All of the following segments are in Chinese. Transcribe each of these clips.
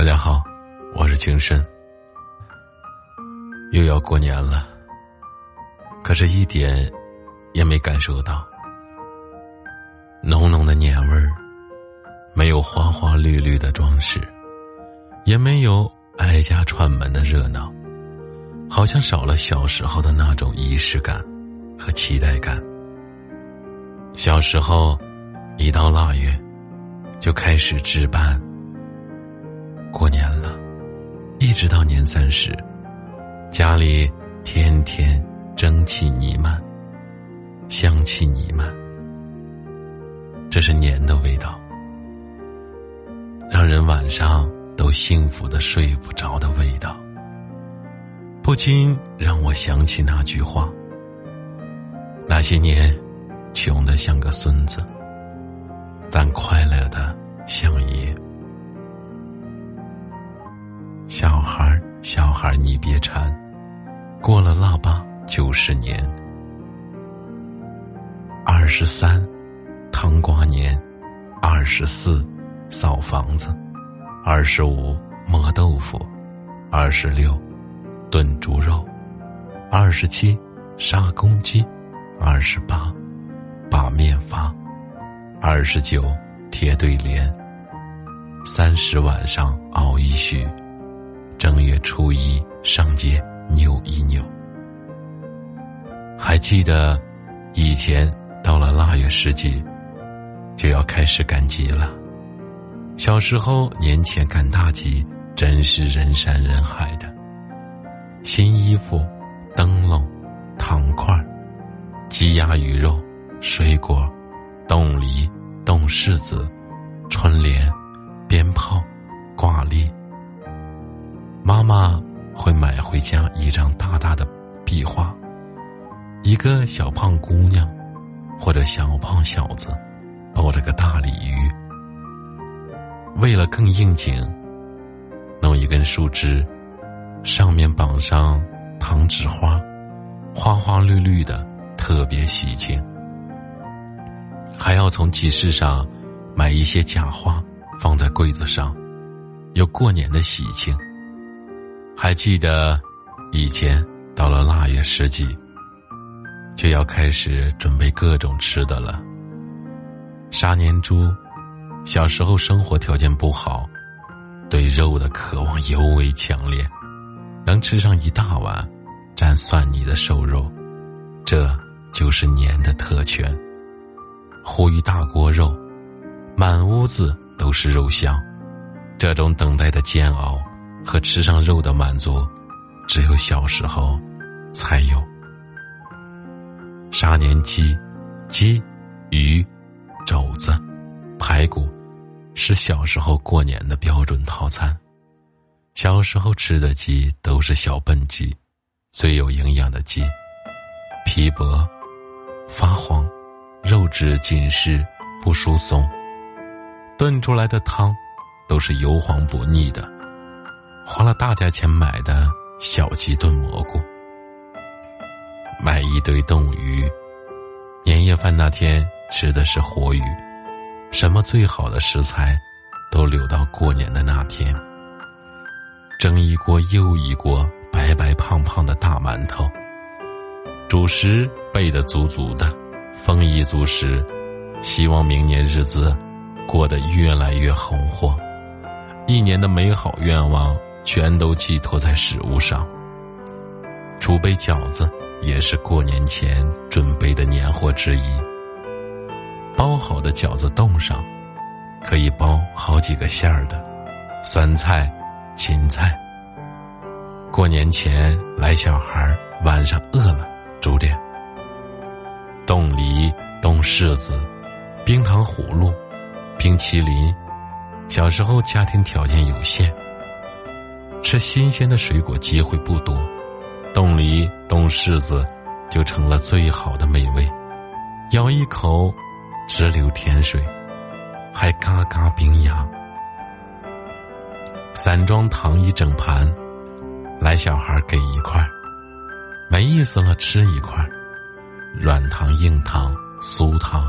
大家好，我是情深。又要过年了，可是一点也没感受到浓浓的年味儿，没有花花绿绿的装饰，也没有挨家串门的热闹，好像少了小时候的那种仪式感和期待感。小时候，一到腊月，就开始置办。过年了，一直到年三十，家里天天蒸汽弥漫，香气弥漫。这是年的味道，让人晚上都幸福的睡不着的味道，不禁让我想起那句话：那些年。穷的像个孙子，但快乐的像爷。孩儿，你别馋，过了腊八就是年。二十三，糖瓜年；二十四，扫房子；二十五，磨豆腐；二十六，炖猪肉；二十七，杀公鸡；二十八。把面发，二十九贴对联，三十晚上熬一宿，正月初一上街扭一扭。还记得以前到了腊月十几，就要开始赶集了。小时候年前赶大集，真是人山人海的。新衣服、灯笼、糖块鸡鸭鱼肉。水果、冻梨、冻柿子、春联、鞭炮、挂历。妈妈会买回家一张大大的壁画，一个小胖姑娘或者小胖小子抱着个大鲤鱼。为了更应景，弄一根树枝，上面绑上糖纸花，花花绿绿的，特别喜庆。还要从集市上买一些假花，放在柜子上，有过年的喜庆。还记得以前到了腊月十几，就要开始准备各种吃的了。杀年猪，小时候生活条件不好，对肉的渴望尤为强烈，能吃上一大碗蘸蒜泥的瘦肉，这就是年的特权。呼一大锅肉，满屋子都是肉香。这种等待的煎熬和吃上肉的满足，只有小时候才有。杀年鸡、鸡、鱼、肘子、排骨，是小时候过年的标准套餐。小时候吃的鸡都是小笨鸡，最有营养的鸡，皮薄，发黄。肉质紧实不疏松，炖出来的汤都是油黄不腻的。花了大价钱买的小鸡炖蘑菇，买一堆冻鱼。年夜饭那天吃的是活鱼，什么最好的食材都留到过年的那天。蒸一锅又一锅白白胖胖的大馒头，主食备的足足的。丰衣足食，希望明年日子过得越来越红火，一年的美好愿望全都寄托在食物上。储备饺子也是过年前准备的年货之一。包好的饺子冻上，可以包好几个馅儿的，酸菜、芹菜。过年前来小孩晚上饿了，煮点。冻梨、冻柿子、冰糖葫芦、冰淇淋。小时候家庭条件有限，吃新鲜的水果机会不多，冻梨、冻柿子就成了最好的美味。咬一口，直流甜水，还嘎嘎冰牙。散装糖一整盘，来小孩给一块，没意思了吃一块。软糖、硬糖、酥糖、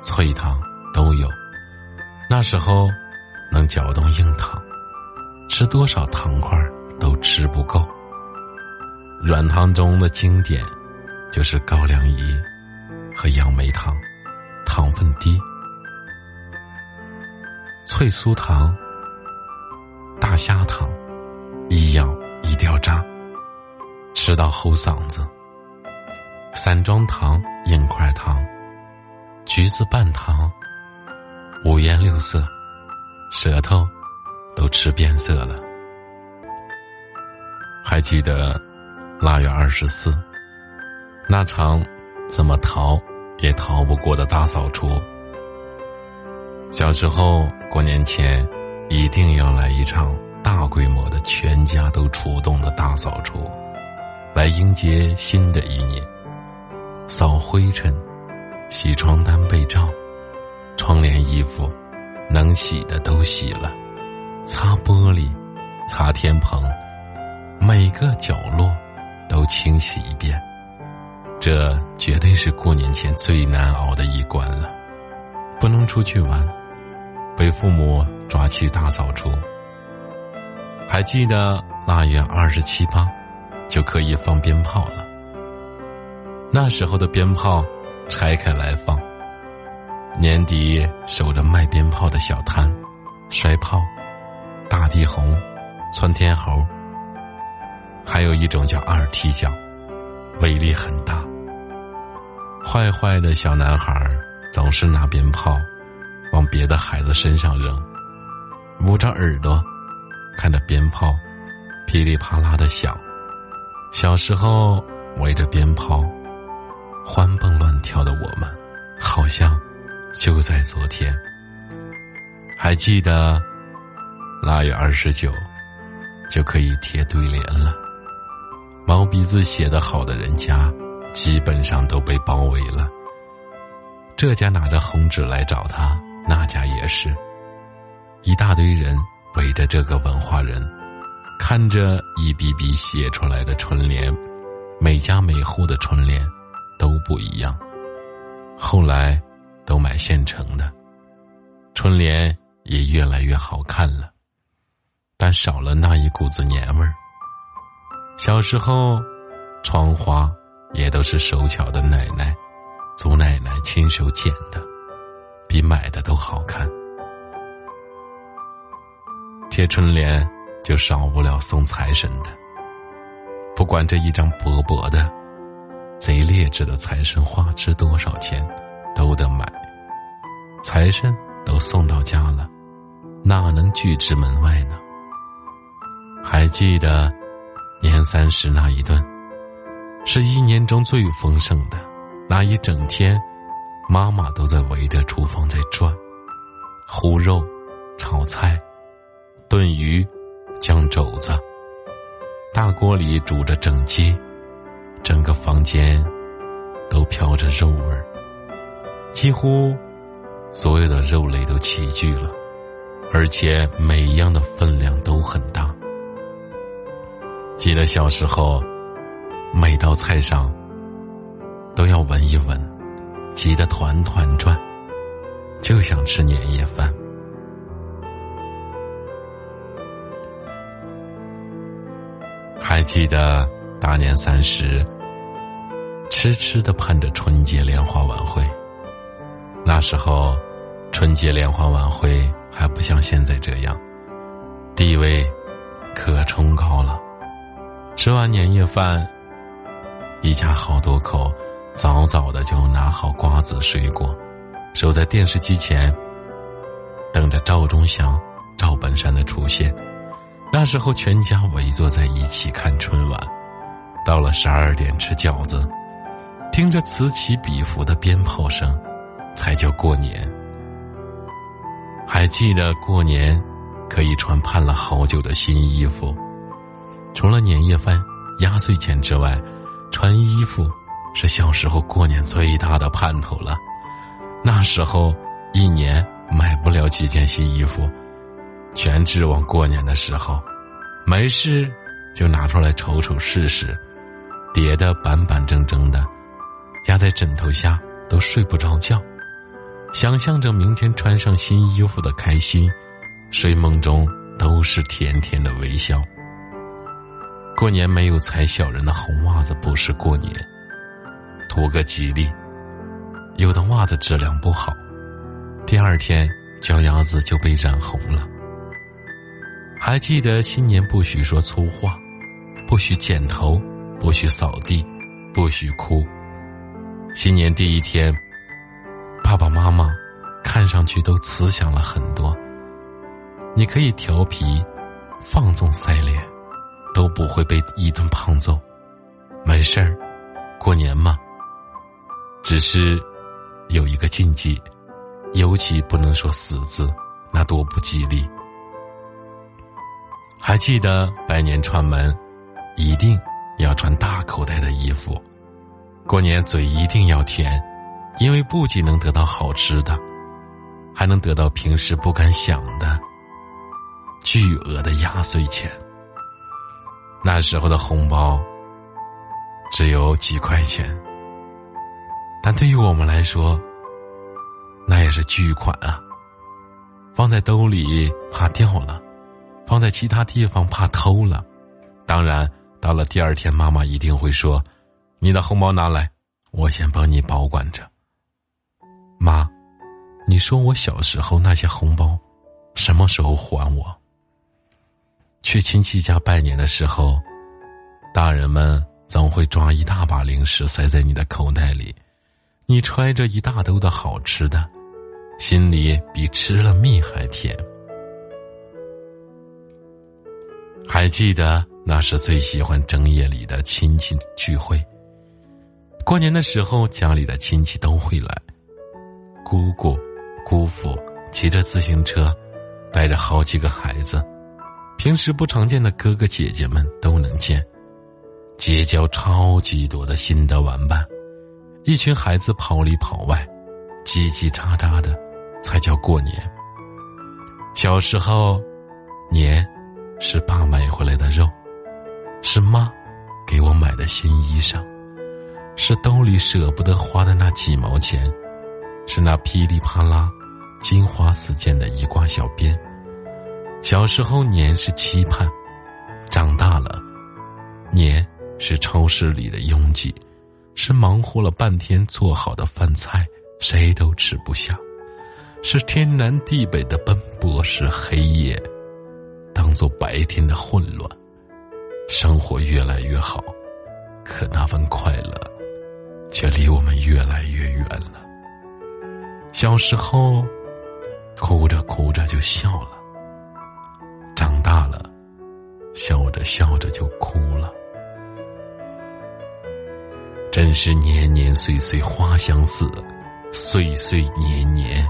脆糖都有。那时候能嚼动硬糖，吃多少糖块都吃不够。软糖中的经典就是高粱饴和杨梅糖，糖分低。脆酥糖、大虾糖，一咬一掉渣，吃到齁嗓子。散装糖、硬块糖、橘子半糖，五颜六色，舌头都吃变色了。还记得腊月二十四那场怎么逃也逃不过的大扫除。小时候过年前，一定要来一场大规模的、全家都出动的大扫除，来迎接新的一年。扫灰尘，洗床单被罩，窗帘衣服，能洗的都洗了，擦玻璃，擦天棚，每个角落都清洗一遍。这绝对是过年前最难熬的一关了，不能出去玩。被父母抓去大扫除。还记得腊月二十七八，就可以放鞭炮了。那时候的鞭炮拆开来放。年底守着卖鞭炮的小摊，摔炮、大地红、窜天猴，还有一种叫二踢脚，威力很大。坏坏的小男孩总是拿鞭炮。往别的孩子身上扔，捂着耳朵，看着鞭炮噼里啪啦的响。小时候围着鞭炮欢蹦乱跳的我们，好像就在昨天。还记得腊月二十九就可以贴对联了，毛笔字写得好的人家基本上都被包围了。这家拿着红纸来找他。那家也是，一大堆人围着这个文化人，看着一笔笔写出来的春联，每家每户的春联都不一样。后来都买现成的，春联也越来越好看了，但少了那一股子年味儿。小时候，窗花也都是手巧的奶奶、祖奶奶亲手剪的。比买的都好看，贴春联就少不了送财神的。不管这一张薄薄的、贼劣质的财神画值多少钱，都得买。财神都送到家了，哪能拒之门外呢？还记得年三十那一顿，是一年中最丰盛的那一整天。妈妈都在围着厨房在转，烀肉、炒菜、炖鱼、酱肘子，大锅里煮着整鸡，整个房间都飘着肉味儿。几乎所有的肉类都齐聚了，而且每一样的分量都很大。记得小时候，每道菜上都要闻一闻。急得团团转，就想吃年夜饭。还记得大年三十，痴痴的盼着春节联欢晚会。那时候，春节联欢晚会还不像现在这样，地位可崇高了。吃完年夜饭，一家好多口。早早的就拿好瓜子水果，守在电视机前，等着赵忠祥、赵本山的出现。那时候，全家围坐在一起看春晚。到了十二点吃饺子，听着此起彼伏的鞭炮声，才叫过年。还记得过年可以穿盼了好久的新衣服，除了年夜饭、压岁钱之外，穿衣服。是小时候过年最大的盼头了。那时候一年买不了几件新衣服，全指望过年的时候，没事就拿出来瞅瞅试试，叠的板板正正的，压在枕头下都睡不着觉，想象着明天穿上新衣服的开心，睡梦中都是甜甜的微笑。过年没有踩小人的红袜子不是过年，图个吉利。有的袜子质量不好，第二天脚丫子就被染红了。还记得新年不许说粗话，不许剪头，不许扫地，不许哭。新年第一天，爸爸妈妈看上去都慈祥了很多。你可以调皮、放纵塞脸，都不会被一顿胖揍。没事儿，过年嘛。只是有一个禁忌，尤其不能说死字，那多不吉利。还记得拜年串门，一定要穿大口袋的衣服。过年嘴一定要甜，因为不仅能得到好吃的，还能得到平时不敢想的巨额的压岁钱。那时候的红包只有几块钱，但对于我们来说，那也是巨款啊！放在兜里怕掉了。放在其他地方怕偷了，当然到了第二天，妈妈一定会说：“你的红包拿来，我先帮你保管着。”妈，你说我小时候那些红包，什么时候还我？去亲戚家拜年的时候，大人们总会抓一大把零食塞在你的口袋里，你揣着一大兜的好吃的，心里比吃了蜜还甜。还记得那是最喜欢正夜里的亲戚聚会。过年的时候，家里的亲戚都会来，姑姑、姑父骑着自行车，带着好几个孩子，平时不常见的哥哥姐姐们都能见，结交超级多的新的玩伴，一群孩子跑里跑外，叽叽喳喳的，才叫过年。小时候，年。是爸买回来的肉，是妈给我买的新衣裳，是兜里舍不得花的那几毛钱，是那噼里啪啦、金花四溅的一挂小鞭。小时候年是期盼，长大了，年是超市里的拥挤，是忙活了半天做好的饭菜谁都吃不下，是天南地北的奔波，是黑夜。当做白天的混乱，生活越来越好，可那份快乐，却离我们越来越远了。小时候，哭着哭着就笑了；笑着就哭了。真是年年岁岁花相似，岁岁年年。